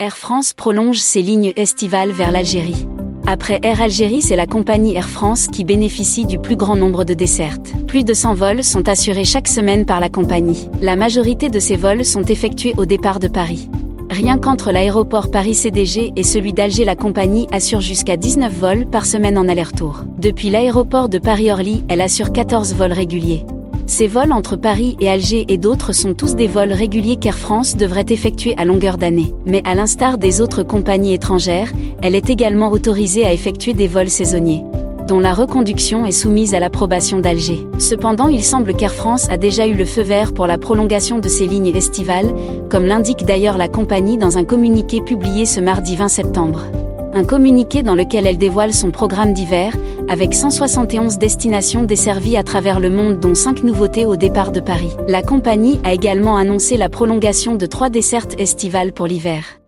Air France prolonge ses lignes estivales vers l'Algérie. Après Air Algérie, c'est la compagnie Air France qui bénéficie du plus grand nombre de dessertes. Plus de 100 vols sont assurés chaque semaine par la compagnie. La majorité de ces vols sont effectués au départ de Paris. Rien qu'entre l'aéroport Paris-CDG et celui d'Alger, la compagnie assure jusqu'à 19 vols par semaine en aller-retour. Depuis l'aéroport de Paris-Orly, elle assure 14 vols réguliers. Ces vols entre Paris et Alger et d'autres sont tous des vols réguliers qu'Air France devrait effectuer à longueur d'année. Mais à l'instar des autres compagnies étrangères, elle est également autorisée à effectuer des vols saisonniers dont la reconduction est soumise à l'approbation d'Alger. Cependant, il semble qu'Air France a déjà eu le feu vert pour la prolongation de ses lignes estivales, comme l'indique d'ailleurs la compagnie dans un communiqué publié ce mardi 20 septembre un communiqué dans lequel elle dévoile son programme d'hiver, avec 171 destinations desservies à travers le monde dont 5 nouveautés au départ de Paris. La compagnie a également annoncé la prolongation de trois dessertes estivales pour l'hiver.